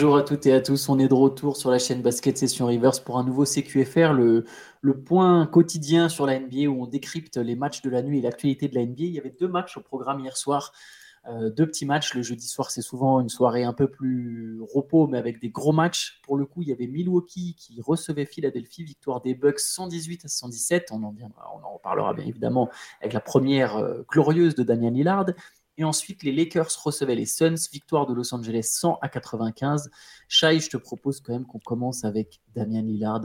Bonjour à toutes et à tous. On est de retour sur la chaîne Basket Session Rivers pour un nouveau CQFR, le, point quotidien sur la NBA où on décrypte les matchs de la nuit et l'actualité de la NBA. Il y avait deux matchs au programme hier soir. Euh, deux petits matchs. Le jeudi soir, c'est souvent une soirée un peu plus repos, mais avec des gros matchs. Pour le coup, il y avait Milwaukee qui recevait Philadelphie, victoire des Bucks 118 à 117. On en, on reparlera bien évidemment avec la première euh, glorieuse de Daniel Lillard. Et ensuite, les Lakers recevaient les Suns, victoire de Los Angeles 100 à 95. Shai, je te propose quand même qu'on commence avec Damian Lillard.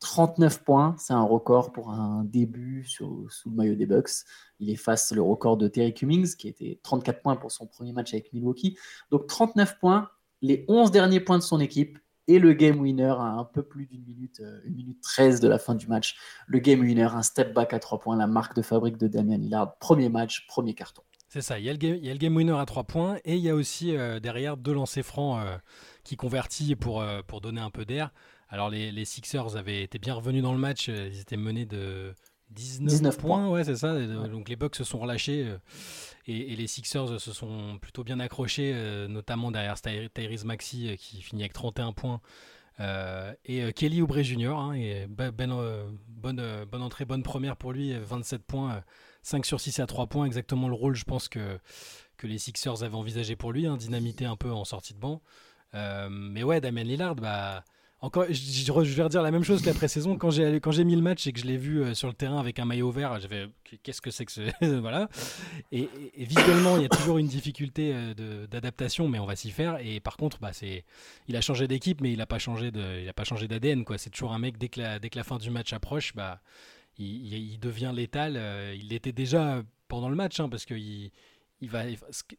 39 points, c'est un record pour un début sous, le maillot des Bucks. Il efface le record de Terry Cummings, qui était 34 points pour son premier match avec Milwaukee. Donc 39 points, les 11 derniers points de son équipe et le game winner à un peu plus d'une minute, euh, une minute 13 de la fin du match. Le game winner, un step back à 3 points, la marque de fabrique de Damian Lillard. Premier match, premier carton. C'est ça, il y, a le game, il y, a le game, winner à 3 points et il y a aussi euh, derrière deux lancers francs euh, qui convertit pour, euh, pour donner un peu d'air. Alors les, les, Sixers avaient été bien revenus dans le match, ils étaient menés de 19, points, ouais c'est ça. Donc les Bucks se sont relâchés et, les Sixers se sont plutôt bien accrochés, notamment derrière Tyrese Maxi qui finit avec 31 points. et Kelly Oubre Jr. Hein, et ben, bonne, bonne entrée, bonne première pour lui, 27 points 5 sur 6 à 3 points, exactement le rôle, je pense, que, que les Sixers avaient envisagé pour lui, hein, dynamité un peu en sortie de banc. Euh, mais ouais, Damien Lillard, bah, encore, je, vais redire la même chose que la pré-saison. Quand j'ai, quand j'ai mis le match et que je l'ai vu euh, sur le terrain avec un maillot vert, j'avais qu'est-ce que c'est que ce. voilà. Et, visuellement, il y a toujours une difficulté euh, d'adaptation, mais on va s'y faire. Et par contre, bah, c'est, il a changé d'équipe, mais il n'a pas changé, il pas changé d'ADN. Quoi. C'est toujours un mec, dès que, la, dès que la fin du match approche, bah, il, devient létal. Euh, il l'était déjà pendant le match, hein, parce que il, va,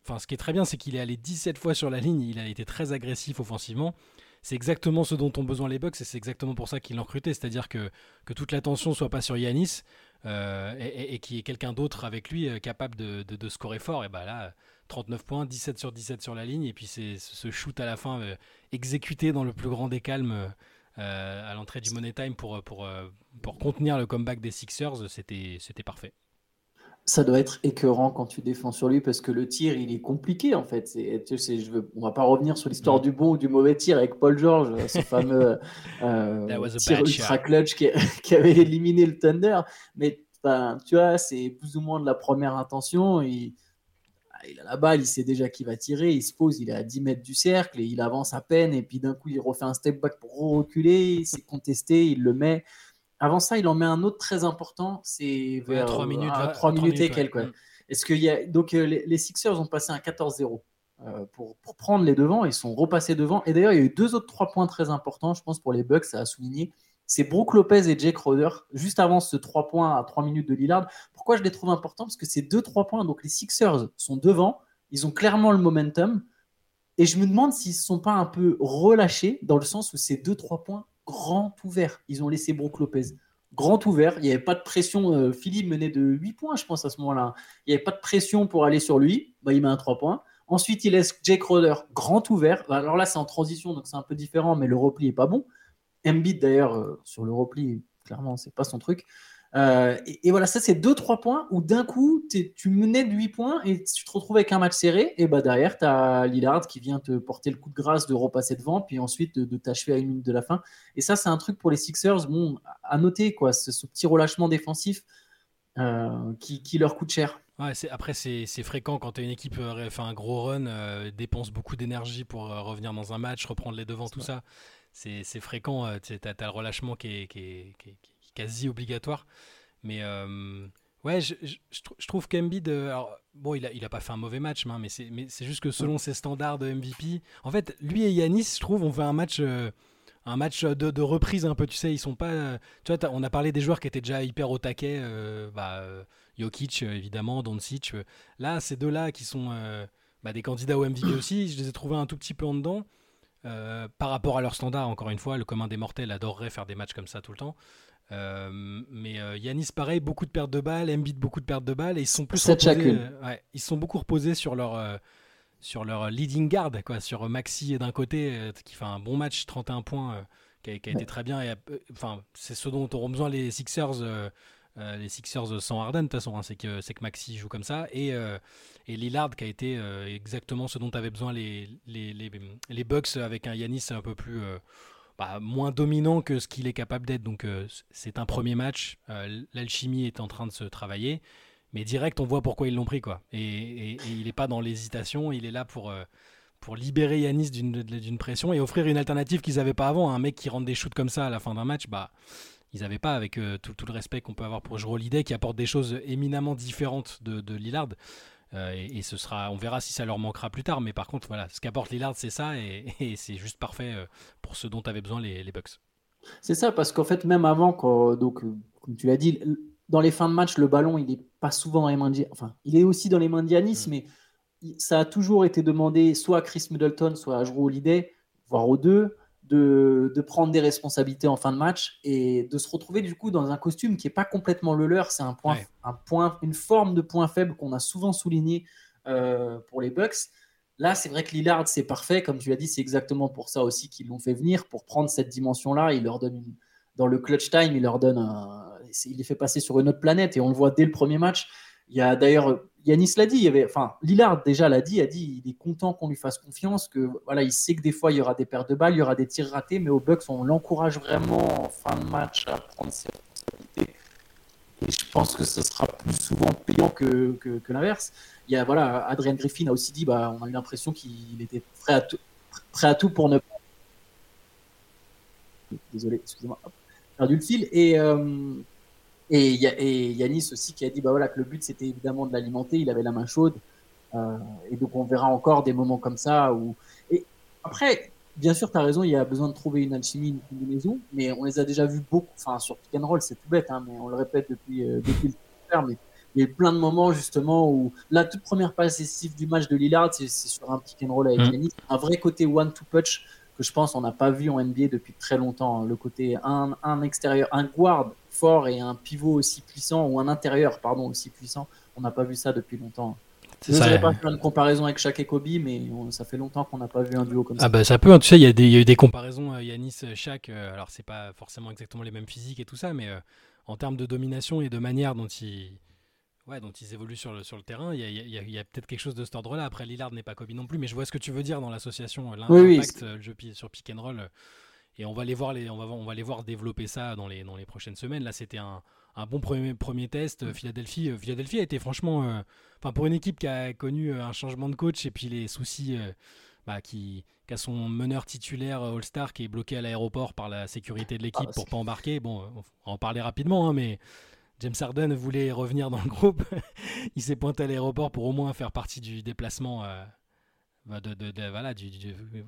enfin, ce qui est très bien, c'est qu'il est allé 17 fois sur la ligne. Il a été très agressif offensivement. C'est exactement ce dont ont besoin les Bucks et c'est exactement pour ça qu'ils l'ont recruté. C'est-à-dire que, que toute l'attention soit pas sur Yanis euh, et, qu'il y ait quelqu'un d'autre avec lui euh, capable de, de, scorer fort. Et bah là, 39 points, 17 sur 17 sur la ligne. Et puis c'est ce shoot à la fin exécuté dans le plus grand des calmes à l'entrée du Money Time pour, pour, euh, pour contenir le comeback des Sixers, c'était parfait ça doit être écœurant quand tu défends sur lui parce que le tir il est compliqué en fait. Tu sais, je veux, on va pas revenir sur l'histoire mm. du bon ou du mauvais tir avec Paul George, ce fameux euh, tir ultra clutch qui, qui, avait éliminé le Thunder. Mais tu vois, c'est plus ou moins de la première intention. Il a la balle, il sait déjà qu'il va tirer, il se pose, il est à 10 mètres du cercle et il avance à peine. Et puis d'un coup, il refait un step back pour reculer, c'est contesté, il le met. Avant ça, il en met un autre très important, c'est vers 3 minutes, 3 minutes et quelques. Mm. Est-ce qu'il y a... Donc euh, les, Sixers ont passé un 14-0. Euh, pour, pour, prendre les devants, ils sont repassés devant. Et d'ailleurs, il y a eu deux autres trois points très importants, je pense, pour les Bucks, ça a souligné c'est Brooke Lopez et Jake Roder, juste avant ce 3 points à 3 minutes de Lillard. Pourquoi je les trouve importants? Parce que ces 2-3 points, donc les Sixers sont devant, ils ont clairement le momentum. Et je me demande s'ils ne sont pas un peu relâchés, dans le sens où ces 2-3 points grand ouverts. Ils ont laissé Brooke Lopez grand ouvert. Il n'y avait pas de pression. Euh, Philippe menait de 8 points, je pense, à ce moment-là. Il n'y avait pas de pression pour aller sur lui. Bah, il met un 3 points. Ensuite, il laisse Jake Roder grand ouvert. Alors là, c'est en transition, donc c'est un peu différent, mais le repli n'est pas bon. Embiid d'ailleurs euh, sur le repli, clairement, c'est pas son truc. Euh, et, voilà, ça c'est 2-3 points où d'un coup tu menais de 8 points et tu te retrouves avec un match serré. Et bah derrière, tu as Lillard qui vient te porter le coup de grâce de repasser devant, puis ensuite de, t'achever à une minute de la fin. Et ça, c'est un truc pour les Sixers, bon, à noter, quoi, ce, ce petit relâchement défensif euh, qui, leur coûte cher. Ouais, après, c'est fréquent quand tu as une équipe fait un gros run, dépense beaucoup d'énergie pour revenir dans un match, reprendre les devants, tout ça c'est fréquent. Euh, tu as, le relâchement qui est, quasi obligatoire. Mais euh, ouais, je, trouve qu'Embiid, euh, bon, il a, il a pas fait un mauvais match, hein, mais c'est juste que selon ses standards de MVP, en fait, lui et Yanis, je trouve, on fait un match. un match de, reprise un peu, tu sais, ils sont pas. Tu vois, on a parlé des joueurs qui étaient déjà hyper au taquet, bah, Jokic évidemment, Doncic. là, ces deux-là qui sont bah, des candidats au MVP aussi, je les ai trouvés un tout petit peu en dedans. Euh, par rapport à leur standard, encore une fois, le commun des mortels adorerait faire des matchs comme ça tout le temps. Euh, mais euh, Yanis, pareil, beaucoup de pertes de balles, Embiid, beaucoup de pertes de balles, et ils sont plus reposés, ils sont beaucoup reposés sur leur, sur leur leading guard, quoi, sur Maxi d'un côté, qui fait un bon match, 31 points, qui a, été très bien. Et, enfin, c'est ce dont auront besoin les Sixers les Sixers sans Harden, de toute façon, hein, c'est que, que Maxi joue comme ça. Et, et Lillard qui a été exactement ce dont avaient besoin les, les, les, les, Bucks avec un Yanis un peu plus. Bah, moins dominant que ce qu'il est capable d'être. Donc c'est un premier match. L'alchimie est en train de se travailler. Mais direct, on voit pourquoi ils l'ont pris. quoi. Et, il n'est pas dans l'hésitation. Il est là pour pour libérer Yanis d'une pression et offrir une alternative qu'ils n'avaient pas avant. Un mec qui rentre des shoots comme ça à la fin d'un match, bah, ils n'avaient pas avec euh, tout, le respect qu'on peut avoir pour Jero Holiday qui apporte des choses éminemment différentes de, de Lillard. Euh, et, ce sera, on verra si ça leur manquera plus tard. Mais par contre, voilà, ce qu'apporte Lillard, c'est ça, et, c'est juste parfait euh, pour ce dont avaient besoin les, les Bucks. C'est ça, parce qu'en fait, même avant, quand, donc, comme tu l'as dit, dans les fins de match, le ballon, il n'est pas souvent dans les mains de Enfin, il est aussi dans les mains de Yanis, mm. mais ça a toujours été demandé soit à Chris Middleton, soit à Holiday, voire aux deux, de, prendre des responsabilités en fin de match et de se retrouver du coup dans un costume qui n'est pas complètement le leur. C'est un point, un point, une forme de point faible qu'on a souvent souligné euh, pour les Bucks. Là, c'est vrai que Lillard, c'est parfait. Comme tu l'as dit, c'est exactement pour ça aussi qu'ils l'ont fait venir, pour prendre cette dimension-là. Il leur donne dans le clutch time, il leur donne il les fait passer sur une autre planète et on le voit dès le premier match. Il y a d'ailleurs Yanis l'a dit, il y avait, enfin, Lillard déjà l'a dit, a dit, il est content qu'on lui fasse confiance, que voilà, il sait que des fois il y aura des pertes de balles, il y aura des tirs ratés, mais au Bucks on l'encourage vraiment en fin de match à prendre ses responsabilités. Et je pense que ce sera plus souvent payant que, l'inverse. Il y a voilà, Adrian Griffin a aussi dit, bah, on a eu l'impression qu'il était prêt à tout, prêt à tout pour ne pas. Désolé, excusez-moi, perdu le fil et euh, et, et Yanis aussi qui a dit bah voilà, que le but c'était évidemment de l'alimenter, il avait la main chaude. Euh, et donc on verra encore des moments comme ça. Où... Et après, bien sûr, tu as raison, il y a besoin de trouver une alchimie, une combinaison, mais on les a déjà vus beaucoup. Enfin, sur pick and roll, c'est tout bête, hein, mais on le répète depuis, euh, depuis le terme. Mais il y a eu plein de moments justement où la toute première passe décisive du match de Lillard, c'est sur un pick and roll avec mmh. Yanis. Un vrai côté one-two-punch que je pense on n'a pas vu en NBA depuis très longtemps. Hein. Le côté un, un, extérieur, un guard fort et un pivot aussi puissant, ou un intérieur, pardon, aussi puissant, on n'a pas vu ça depuis longtemps. Je ne pas faire une comparaison avec Shaq et Kobe, mais ça fait longtemps qu'on n'a pas vu un duo comme ah ça. Bah ça peut, hein. tu sais, il y, y, a eu des comparaisons euh, Yanis-Shaq, euh, alors c'est pas forcément exactement les mêmes physiques et tout ça, mais euh, en termes de domination et de manière dont ils, ouais, dont ils évoluent sur le, sur le terrain, il y a, y a peut-être quelque chose de cet ordre-là. Après, Lillard n'est pas Kobe non plus, mais je vois ce que tu veux dire dans l'association, l'impact oui, jeu sur pick and roll. Et on va les voir, les, on va, on va les voir développer ça dans les, dans les prochaines semaines. Là, c'était un, un, bon premier, premier test. Mm. Philadelphie, euh, Philadelphie a été franchement, euh, enfin pour une équipe qui a connu euh, un changement de coach et puis les soucis, bah, qui, qui, a son meneur titulaire All-Star qui est bloqué à l'aéroport par la sécurité de l'équipe ah, pour pas embarquer. Bon, on va en parler rapidement, hein, mais James Harden voulait revenir dans le groupe. il s'est pointé à l'aéroport pour au moins faire partie du déplacement bah, de, voilà,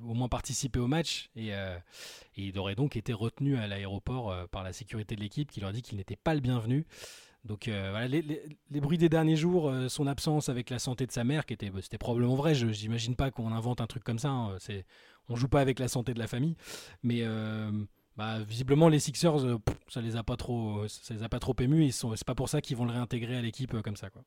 au moins participer au match. Euh, et, il aurait donc été retenu à l'aéroport euh, par la sécurité de l'équipe qui leur dit qu'il n'était pas le bienvenu. Donc euh, voilà, les, bruits des derniers jours, son absence avec la santé de sa mère, qui était, c'était probablement vrai. Je n'imagine pas qu'on invente un truc comme ça. Hein, c'est, on joue pas avec la santé de la famille, mais bah, visiblement les Sixers, ça les a pas trop, ça les a pas trop émus. Ils sont, c'est pas pour ça qu'ils vont le réintégrer à l'équipe comme ça, quoi.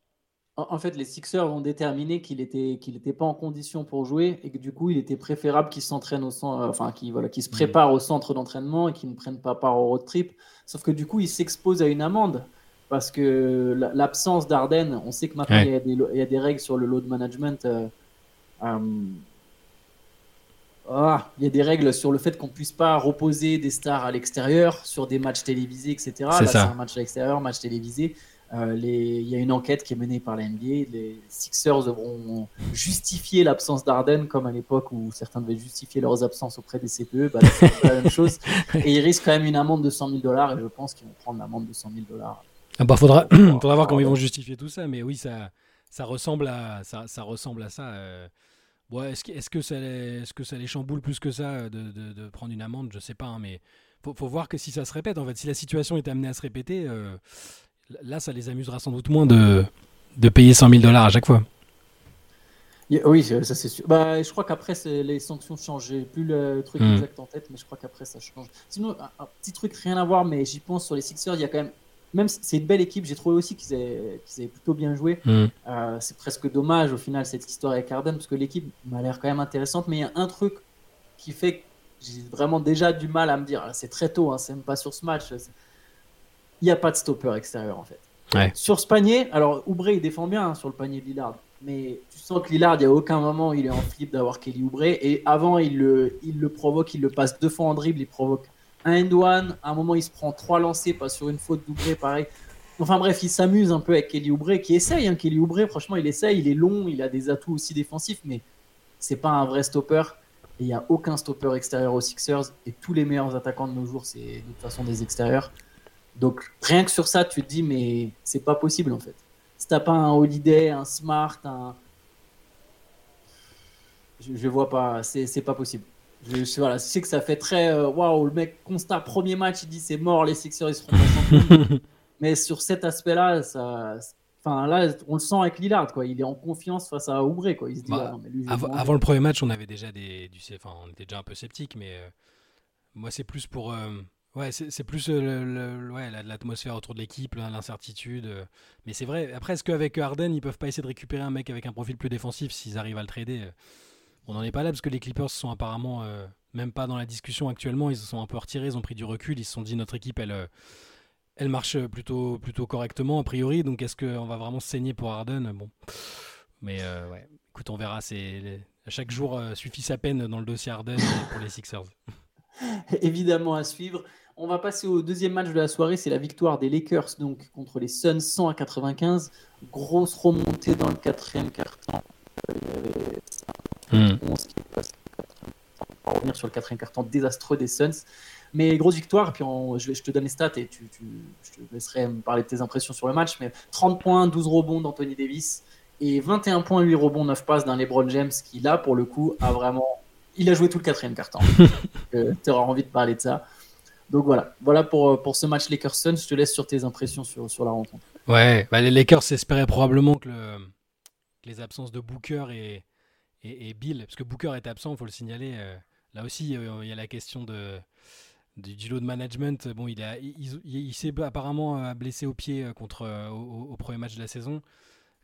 En, fait, les Sixers ont déterminé qu'il était qu'il n'était pas en condition pour jouer et que du coup, il était préférable qu'il s'entraîne au centre, euh, enfin, qu'il voilà, se mm. prépare au centre d'entraînement et qu'il ne prenne pas part au road trip. Sauf que du coup, il s'expose à une amende parce que l'absence d'Arden, on sait que maintenant il, y a des, il, y a des, règles sur le load management. Euh, euh, ah, il y a des règles sur le fait qu'on puisse pas reposer des stars à l'extérieur sur des matchs télévisés, etc. Là, c'est un match à l'extérieur, match télévisé. Euh, il y a une enquête qui est menée par la NBA. Les Sixers devront justifier l'absence d'Arden, comme à l'époque où certains devaient justifier leurs absences auprès des CPE. Bah, c'est la même chose. Et ils risquent quand même une amende de 100 000 dollars. Et je pense qu'ils vont prendre l'amende de 100 000 dollars. Ah bah faudra, faudra voir comment ils vont justifier tout ça. Mais oui, ça, ça, ressemble, à, ça, ça ressemble à ça. Euh. Est-ce, est que ça les, est-ce que ça les chamboule plus que ça de, de, prendre une amende? Je sais pas. Hein, mais faut, faut voir que si ça se répète, en fait, si la situation est amenée à se répéter. Euh, Là, ça les amusera sans doute moins de, de payer 100 000 dollars à chaque fois. Oui, ça c'est sûr. Bah, je crois qu'après, les sanctions changent. J'ai plus le truc hmm. exact en tête, mais je crois qu'après, ça change. Sinon, un, petit truc, rien à voir, mais j'y pense sur les Sixers, il y a quand même. Même c'est une belle équipe, j'ai trouvé aussi qu'ils avaient, plutôt bien joué. Hmm. Euh, c'est presque dommage au final cette histoire avec Harden, parce que l'équipe m'a l'air quand même intéressante, mais il y a un truc qui fait que j'ai vraiment déjà du mal à me dire, c'est très tôt, hein, c'est même pas sur ce match, il n'y a pas de stopper extérieur en fait. Sur ce panier, alors Oubre il défend bien hein, sur le panier de Lillard, mais tu sens que Lillard, il n'y a aucun moment il est en flip d'avoir Kelly Oubre, et avant il le, il le provoque, il le passe deux fois en dribble, il provoque un end one, à un moment il se prend trois lancers, pas sur une faute d'Oubre, pareil. Enfin bref, il s'amuse un peu avec Kelly Oubre, qui essaye, hein, Kelly Oubre, franchement il essaye, il est long, il a des atouts aussi défensifs, mais c'est pas un vrai stopper. Il n'y a aucun stopper extérieur aux Sixers. Et tous les meilleurs attaquants de nos jours, c'est de toute façon des extérieurs. Donc rien que sur ça, tu te dis, mais c'est pas possible en fait. Si t'as pas un Holiday, un Smart, un. Je, je vois pas, c'est pas possible. Je, voilà, sais que ça fait très. Euh, waouh, le mec, constat, premier match, il dit c'est mort, les Sixers ils seront pas Mais sur cet aspect-là, ça. Enfin, là, on le sent avec Lillard, quoi. Il est en confiance face à Oubre, quoi. Il se dit, bah, avant, le premier match, on avait déjà des, du, enfin, on était déjà un peu sceptique, mais euh, moi, c'est plus pour, euh, Ouais, c'est plus euh, ouais, l'atmosphère autour de l'équipe, l'incertitude. Euh. Mais c'est vrai, après, est-ce qu'avec Harden, ils peuvent pas essayer de récupérer un mec avec un profil plus défensif s'ils arrivent à le trader? On n'en est pas là parce que les Clippers sont apparemment même pas dans la discussion actuellement. Ils se sont un peu retirés, ils ont pris du recul. Ils se sont dit notre équipe, elle, elle marche plutôt, plutôt correctement a priori. Donc est-ce qu'on va vraiment saigner pour Harden? Bon. Mais ouais, écoute, on verra. C'est chaque jour suffit sa peine dans le dossier Harden pour les Sixers. Évidemment à suivre. On va passer au deuxième match de la soirée, c'est la victoire des Lakers donc contre les Suns 100 à 95. Grosse remontée dans le quatrième quart-temps. Hmm. On va revenir sur le quatrième quart-temps désastreux des Suns. Mais grosse victoire, puis je, je, te donne les stats et tu, je te laisserai me parler de tes impressions sur le match. Mais 30 points, 12 rebonds d'Anthony Davis et 21 points, 8 rebonds, 9 passes d'un LeBron James qui, là, pour le coup, a vraiment. Il a joué tout le quatrième quart-temps. tu auras envie de parler de ça. Donc voilà, voilà pour, euh, pour ce match Lakers-Suns. Je te laisse sur tes impressions sur, sur la rencontre. Ouais, bah les Lakers espéraient probablement que, les absences de Booker et, et, Bill, parce que Booker était absent, il faut le signaler. Euh, là aussi, euh, il y a la question de, du, lot de management. Bon, il, il, s'est apparemment blessé au pied contre, au, premier match de la saison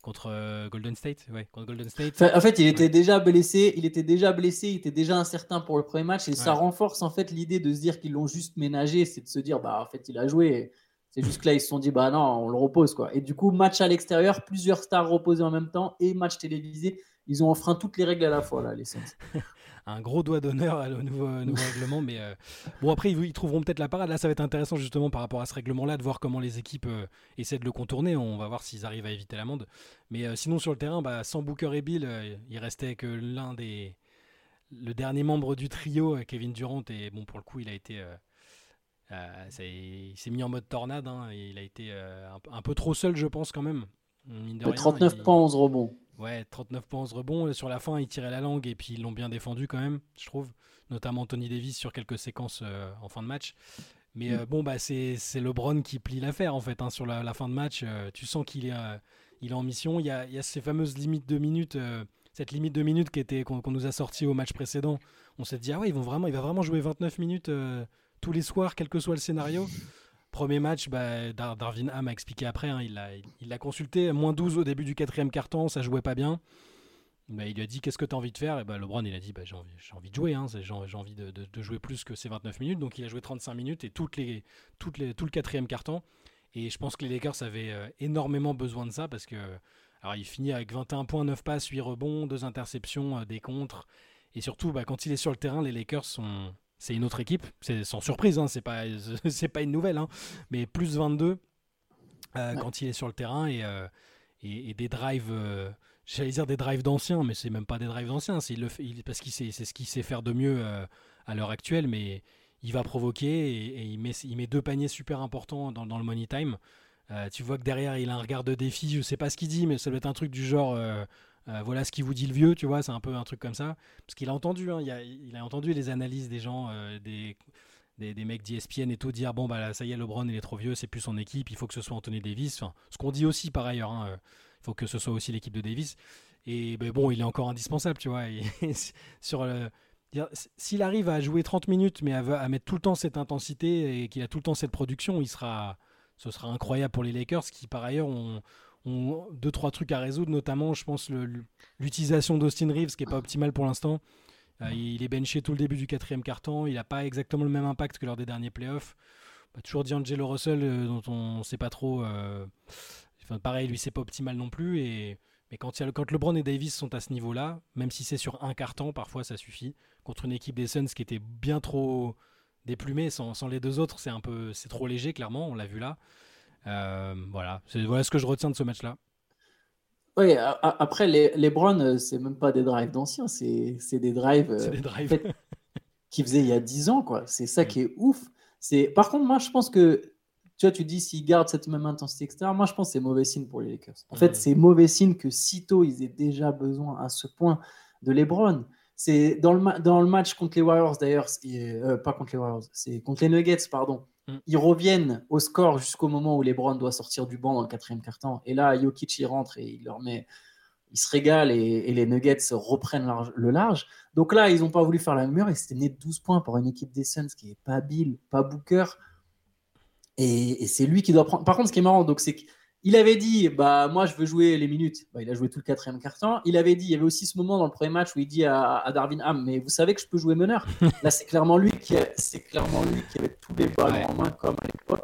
contre euh, Golden State, ouais, contre Golden State. en fait, il était déjà blessé, il était déjà blessé, il était déjà incertain pour le premier match et ça renforce en fait l'idée de se dire qu'ils l'ont juste ménagé, c'est de se dire bah en fait il a joué. C'est juste que là ils se sont dit bah non, on le repose quoi. Et du coup, match à l'extérieur, plusieurs stars reposées en même temps et match télévisé, ils ont enfreint toutes les règles à la fois là les Suns. un gros doigt d'honneur au nouveau, nouveau règlement. Mais euh, bon, après, ils, trouveront peut-être la parade. Là, ça va être intéressant justement par rapport à ce règlement-là, de voir comment les équipes euh, essaient de le contourner. On va voir s'ils arrivent à éviter l'amende. Mais euh, sinon, sur le terrain, bah, sans Booker et Bill, il restait que l'un des. Le dernier membre du trio, Kevin Durant, et bon, pour le coup, il a été. Il s'est mis en mode tornade. Hein, et il a été un, peu trop seul, je pense, quand même. 39 points, 11 rebonds. Ouais, 39 points, 11 rebonds. Sur la fin, ils tiraient la langue et puis ils l'ont bien défendu quand même, je trouve. Notamment Tony Davis sur quelques séquences euh, en fin de match. Mais euh, bon, bah, c'est LeBron qui plie l'affaire en fait. Hein, sur la, fin de match, euh, tu sens qu'il est, il est en mission. Il y, a, il y a ces fameuses limites de minutes. cette limite de minutes qui était qu'on nous a sorti au match précédent. On s'est dit, ah ouais, ils vont vraiment, il va vraiment jouer 29 minutes tous les soirs, quel que soit le scénario. Premier match, bah, Darwin Ham a expliqué après, hein, il l'a il, consulté, moins 12 au début du quatrième carton, ça jouait pas bien. Bah, il lui a dit qu'est-ce que tu as envie de faire? Et bah, LeBron il a dit bah, j'ai envie, envie, de jouer, hein, j'ai envie de, de, jouer plus que ces 29 minutes. Donc il a joué 35 minutes et toutes les, toutes les, tout le quatrième carton. Et je pense que les Lakers avaient euh, énormément besoin de ça parce que alors, il finit avec 21 points, 9 passes, 8 rebonds, 2 interceptions, euh, des contres. Et surtout, bah, quand il est sur le terrain, les Lakers sont, c'est une autre équipe, c'est sans surprise, hein, c'est pas, une nouvelle, hein, mais plus 22 euh, quand il est sur le terrain et, euh, et, des drives, euh, j'allais dire des drives d'anciens, mais c'est même pas des drives d'anciens, c'est parce qu'il c'est ce qu'il sait faire de mieux à l'heure actuelle, mais il va provoquer et, il, met, il met deux paniers super importants dans, dans le money time. tu vois que derrière il a un regard de défi, je sais pas ce qu'il dit, mais ça doit être un truc du genre euh, voilà ce qu'il vous dit le vieux, tu vois, c'est un peu un truc comme ça. Parce qu'il a entendu, hein, il, a, entendu les analyses des gens, euh, des, des, mecs d'ESPN et tout, dire bon, bah ça y est, LeBron, il est trop vieux, c'est plus son équipe, il faut que ce soit Anthony Davis. Enfin, ce qu'on dit aussi par ailleurs, hein, euh, il faut que ce soit aussi l'équipe de Davis. Et ben, bon, il est encore indispensable, tu vois. sur S'il arrive à jouer 30 minutes, mais à, à, mettre tout le temps cette intensité et qu'il a tout le temps cette production, il sera, ce sera incroyable pour les Lakers qui, par ailleurs, ont ont deux trois trucs à résoudre, notamment je pense l'utilisation d'Austin Reeves qui est pas optimale pour l'instant. Euh, il est benché tout le début du quatrième carton, il n'a pas exactement le même impact que lors des derniers playoffs. bah, toujours D'Angelo Russell, dont on ne sait pas trop. Enfin, pareil, lui, c'est pas optimal non plus. Et, mais quand, y a, quand LeBron et Davis sont à ce niveau-là, même si c'est sur un carton, parfois ça suffit. Contre une équipe des Suns qui était bien trop déplumée, sans, sans les deux autres, c'est un peu, c'est trop léger, clairement. On l'a vu là. Voilà, c'est voilà ce que je retiens de ce match-là. Oui, après, les, les Browns, euh, c'est même pas des drives d'anciens, c'est des drives, euh, des drives. qui faisaient il y a 10 ans. quoi. C'est ça mm. qui est ouf. Par contre, moi, je pense que, tu vois, tu dis s'ils gardent cette même intensité, etc. Moi, je pense que c'est mauvais signe pour les Lakers. En fait, mm. c'est mauvais signe que sitôt ils aient déjà besoin à ce point de LeBron. C'est dans le, dans le match contre les Warriors, d'ailleurs, euh, pas contre les Warriors, c'est contre les Nuggets, pardon. Mm. Ils reviennent au score jusqu'au moment où LeBron doit sortir du banc dans le quatrième quart-temps. Et là, Jokic rentre et il leur met, se régale et, les Nuggets reprennent le large. Donc là, ils n'ont pas voulu faire la même et c'était né de 12 points pour une équipe des Suns qui n'est pas Bill, pas Booker. Et, et c'est lui qui doit prendre. Par contre, ce qui est marrant, donc c'est que il avait dit, bah moi je veux jouer les minutes. Bah, il a joué tout le quatrième quart-temps. Il avait dit, il y avait aussi ce moment dans le premier match où il dit à, Darwin Ham, mais vous savez que je peux jouer meneur. Là, c'est clairement lui qui, c'est clairement lui qui avait tous les ballons en main comme à l'époque.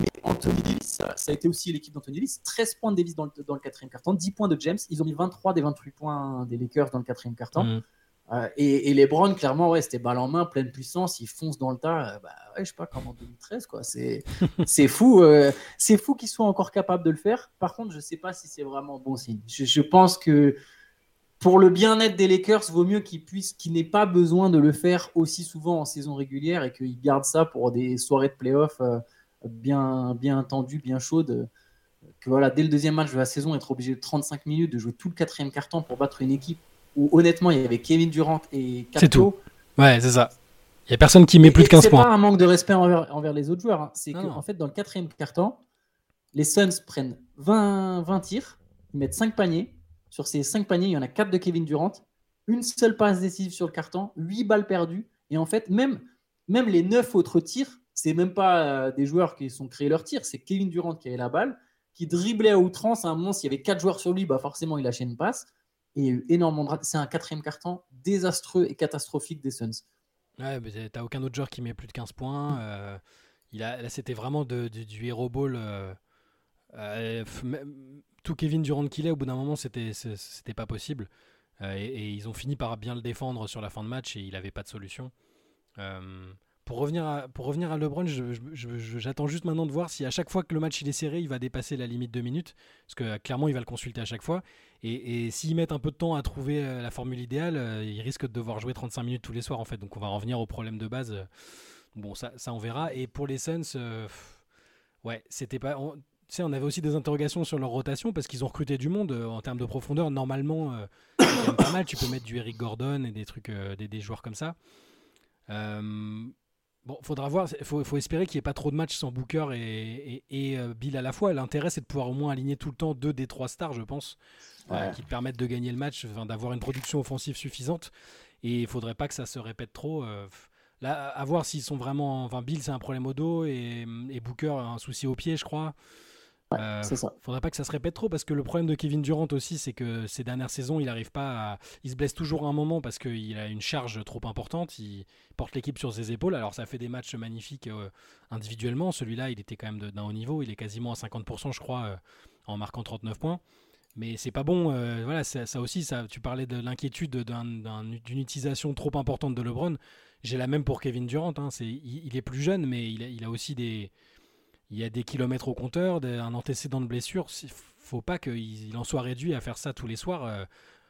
Mais Anthony Davis, ça, a été aussi l'équipe d'Anthony Davis. 13 points de Davis dans le, dans le quatrième quart-temps, 10 points de James. Ils ont mis 23 des 28 points des Lakers dans le quatrième. Mm. Euh, et, les Browns, clairement, ouais, c'était balle en main, pleine puissance, ils foncent dans le tas. Euh, bah, ouais, je sais pas, comme en 2013, quoi. C'est, c'est fou, euh, c'est fou qu'ils soient encore capables de le faire. Par contre, je sais pas si c'est vraiment bon signe. Je, pense que pour le bien-être des Lakers, vaut mieux qu'ils puissent, qu'ils n'aient pas besoin de le faire aussi souvent en saison régulière et qu'ils gardent ça pour des soirées de playoff bien, bien tendues, bien chaudes. Que voilà, dès le deuxième match de la saison, être obligé de 35 minutes de jouer tout le quatrième carton pour battre une équipe où honnêtement il y avait Kevin Durant et C'est tout. Ouais, c'est ça. Il n'y a personne qui met plus de 15 points. C'est pas un manque de respect envers, envers les autres joueurs. Hein. C'est qu'en en fait, dans le quatrième carton, les Suns prennent 20, 20 tirs, ils mettent 5 paniers. Sur ces 5 paniers, il y en a 4 de Kevin Durant, une seule passe décisive sur le carton, 8 balles perdues. Et en fait, même, même les 9 autres tirs, c'est même pas euh, des joueurs qui sont créés leurs tirs, c'est Kevin Durant qui avait la balle, qui driblait à outrance. À un moment, s'il y avait 4 joueurs sur lui, bah forcément, il lâchait une passe et énormément de C'est un quatrième carton désastreux et catastrophique des Suns. Ouais, mais t'as aucun autre joueur qui met plus de 15 points. Euh, il a, là, c'était vraiment de, du hero ball. Euh, euh, tout Kevin Durant qu'il est, au bout d'un moment, c'était, c'était pas possible. Et, et, ils ont fini par bien le défendre sur la fin de match et il avait pas de solution. Pour revenir à, pour revenir à j'attends juste maintenant de voir si à chaque fois que le match il est serré, il va dépasser la limite de minutes. Parce que clairement, il va le consulter à chaque fois. Et, s'ils mettent un peu de temps à trouver euh, la formule idéale, euh, il risque de devoir jouer 35 minutes tous les soirs en fait. Donc on va revenir au problème de base. Bon, ça, ça on verra. Et pour les Suns, euh, ouais, c'était pas. On, tu sais, on avait aussi des interrogations sur leur rotation parce qu'ils ont recruté du monde en termes de profondeur. Normalement, pas mal. Tu peux mettre du Eric Gordon et des trucs, des, des, joueurs comme ça. Bon, faudra voir. Il faut, espérer qu'il n'y ait pas trop de matchs sans Booker et, euh, Bill à la fois. L'intérêt, c'est de pouvoir au moins aligner tout le temps deux des trois stars, je pense, euh, qui permettent de gagner le match, d'avoir une production offensive suffisante. Et il faudrait pas que ça se répète trop. Euh, là, à voir s'ils sont vraiment. Enfin, Bill, c'est un problème au dos et, et Booker a un souci au pied, je crois. Euh, c'est ça. Faudrait pas que ça se répète trop parce que le problème de Kevin Durant aussi, c'est que ces dernières saisons, il arrive pas à... Il se blesse toujours à un moment parce qu'il a une charge trop importante. Il porte l'équipe sur ses épaules. Alors ça fait des matchs magnifiques euh, individuellement. Celui-là, il était quand même d'un haut niveau. Il est quasiment à 50%, je crois, euh, en marquant 39 points. Mais c'est pas bon. voilà, ça, aussi, ça, tu parlais de l'inquiétude d'une utilisation trop importante de LeBron. J'ai la même pour Kevin Durant. Hein. il, est plus jeune, mais il a aussi des il y a des kilomètres au compteur, un antécédent de blessure. Il faut pas qu'il en soit réduit à faire ça tous les soirs. Euh.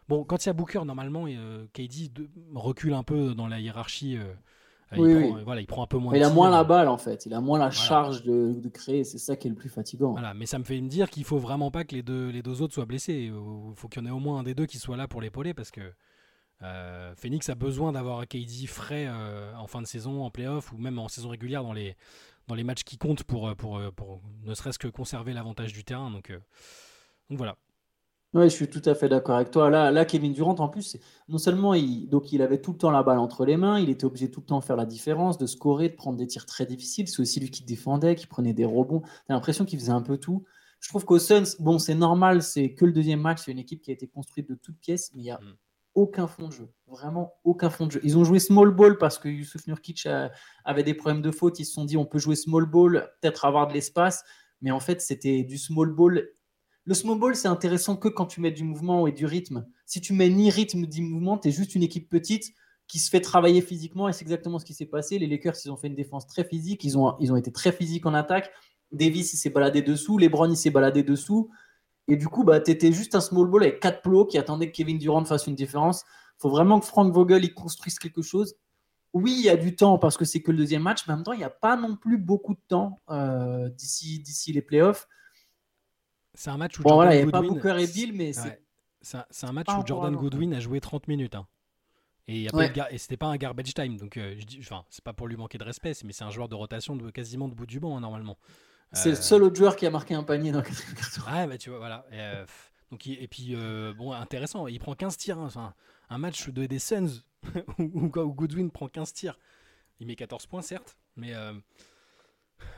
Bon, quand il y a Booker, normalement, euh, KD recule un peu dans la hiérarchie. Euh, il, prend, Voilà, il prend un peu moins. il a moins la balle en fait. Il a moins la charge de, créer. C'est ça qui est le plus fatigant. Voilà, mais ça me fait me dire qu'il faut vraiment pas que les deux, les deux autres soient blessés. Il faut qu'il y en ait au moins un des deux qui soit là pour l'épauler parce que Phoenix a besoin d'avoir KD frais en fin de saison, en playoff ou même en saison régulière dans les, dans les matchs qui comptent pour, euh, pour, euh, pour ne serait-ce que conserver l'avantage du terrain. Donc, euh, donc voilà. Oui, je suis tout à fait d'accord avec toi. Là, là, Kevin Durant, en plus, non seulement il, donc il avait tout le temps la balle entre les mains, il était obligé tout le temps de faire la différence, de scorer, de prendre des tirs très difficiles. C'est aussi lui qui défendait, qui prenait des rebonds. T'as l'impression qu'il faisait un peu tout. Je trouve qu'au Suns, bon, c'est normal, c'est que le deuxième match, c'est une équipe qui a été construite de toutes pièces, mais il y a, mm. Aucun fond de jeu. Vraiment aucun fond de jeu. Ils ont joué small ball parce que Yusuf Nurkic avait des problèmes de faute. Ils se sont dit on peut jouer small ball, peut-être avoir de l'espace. Mais en fait, c'était du small ball. Le small ball, c'est intéressant que quand tu mets du mouvement et du rythme. Si tu mets ni rythme ni mouvement, tu es juste une équipe petite qui se fait travailler physiquement et c'est exactement ce qui s'est passé. Les Lakers, ils ont fait une défense très physique, ils ont, ils ont été très physiques en attaque. Davis, il s'est baladé dessous, LeBron, il s'est baladé dessous. Et du coup, bah, tu étais juste un small ball avec quatre plots qui attendaient que Kevin Durant fasse une différence. Il faut vraiment que Frank Vogel il construise quelque chose. Oui, il y a du temps parce que c'est que le deuxième match, mais en même temps, il n'y a pas non plus beaucoup de temps euh, d'ici, d'ici les playoffs. C'est un match où bon, voilà, il n'y a pas Booker et Bill, mais c'est, un, match où Jordan Goodwin a joué 30 minutes. Hein. Et, et c'était pas un garbage time, donc euh, je dis, enfin, c'est pas pour lui manquer de respect, mais c'est un joueur de rotation de quasiment de bout du banc hein, normalement. C'est le seul autre joueur qui a marqué un panier dans le quatrième carton. Ouais, bah tu vois, voilà. Et, euh, donc, et puis, euh, bon, intéressant, il prend 15 tirs. Hein, enfin, un match de, des Suns où, Goodwin prend 15 tirs. Il met 14 points, certes, mais euh,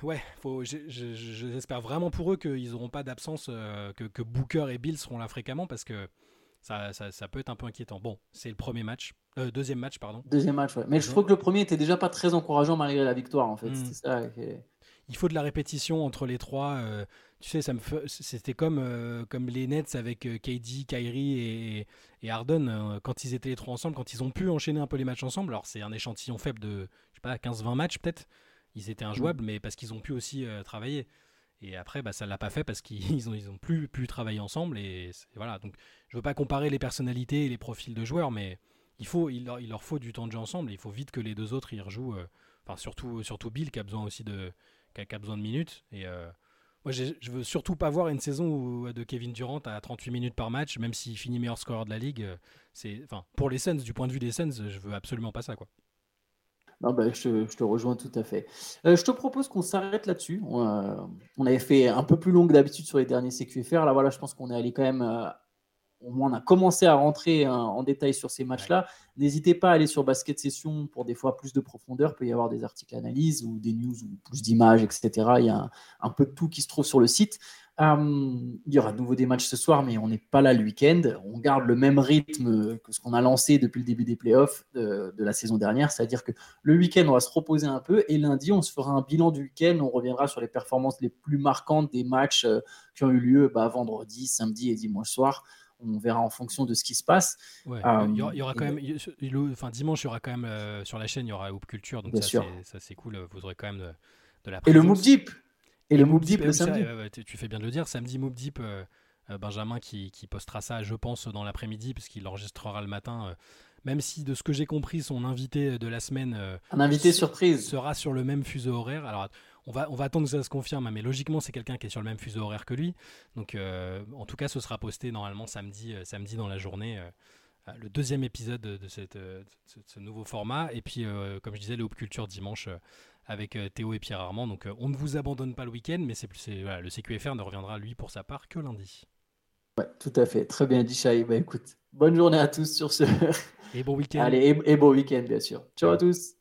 ouais, j'espère vraiment pour eux qu'ils n'auront pas d'absence, que, que, Booker et Bill seront là fréquemment parce que ça, ça, ça peut être un peu inquiétant. Bon, c'est le premier match, deuxième match, pardon. Deuxième match, ouais. Mais je trouve que le premier était déjà pas très encourageant malgré la victoire, en fait. Hmm. C'est ça il faut de la répétition entre les trois. Euh, tu sais, ça me c'était comme, euh, comme les Nets avec euh, KD, Kyrie et, et Harden quand ils étaient les trois ensemble, quand ils ont pu enchaîner un peu les matchs ensemble. Alors c'est un échantillon faible de je sais pas 15-20 matchs peut-être. Ils étaient injouables, mm. mais parce qu'ils ont pu aussi travailler. Et après, bah, ça l'a pas fait parce qu'ils ont, ils ont plus pu travailler ensemble. Et, voilà. Donc, je veux pas comparer les personnalités et les profils de joueurs, mais il faut, il leur, il leur faut du temps de jeu ensemble. il faut vite que les deux autres y rejouent. enfin, surtout, surtout Bill qui a besoin aussi de, qui a, besoin de minutes. Et euh, moi, je veux surtout pas voir une saison de Kevin Durant à 38 minutes par match, même s'il finit meilleur scoreur de la ligue. Euh, c'est, enfin, pour les Suns, du point de vue des Suns, je veux absolument pas ça, quoi. Non, bah, je, te, rejoins tout à fait. Euh, je te propose qu'on s'arrête là-dessus. On, on, avait fait un peu plus long que d'habitude sur les derniers CQFR. Là, voilà, je pense qu'on est allé quand même on a commencé à rentrer hein, en détail sur ces matchs-là. N'hésitez pas à aller sur Basket Session pour des fois plus de profondeur. Il peut y avoir des articles d'analyse ou des news ou plus d'images, etc. Il y a un, peu de tout qui se trouve sur le site. Hum, il y aura de nouveau des matchs ce soir, mais on n'est pas là le week-end. On garde le même rythme que ce qu'on a lancé depuis le début des playoffs de, de la saison dernière, c'est-à-dire que le week-end, on va se reposer un peu et lundi, on se fera un bilan du week-end. On reviendra sur les performances les plus marquantes des matchs euh, qui ont eu lieu bah, vendredi, samedi et dimanche soir on verra en fonction de ce qui se passe. il, y aura, quand même, enfin dimanche, il y aura quand même euh, sur la chaîne, il y aura Hoop Culture, donc ça c'est cool. Vous aurez quand même de, la. Et le Moop Deep. Et, le Moop Deep, le samedi. tu fais bien de le dire, samedi Moop Deep. Euh, euh, Benjamin qui, postera ça, je pense, dans l'après-midi, puisqu'il enregistrera le matin. même si, de ce que j'ai compris, son invité de la semaine. Un invité surprise. Sera sur le même fuseau horaire. Alors, on va, on va attendre que ça se confirme, hein, mais logiquement, c'est quelqu'un qui est sur le même fuseau horaire que lui. Donc, euh, en tout cas, ce sera posté normalement samedi, euh, samedi dans la journée. Euh, le deuxième épisode de, cette, ce nouveau format. Et puis, comme je disais, le Culture dimanche avec Théo et Pierre Armand. Donc, on ne vous abandonne pas le week-end, mais c'est, voilà, le CQFR ne reviendra, lui, pour sa part, que lundi. Ouais, tout à fait. Très bien dit, Chai. Bah, écoute, bonne journée à tous sur ce. Et bon week-end. Allez, et, et bon week-end, bien sûr. Ciao à tous.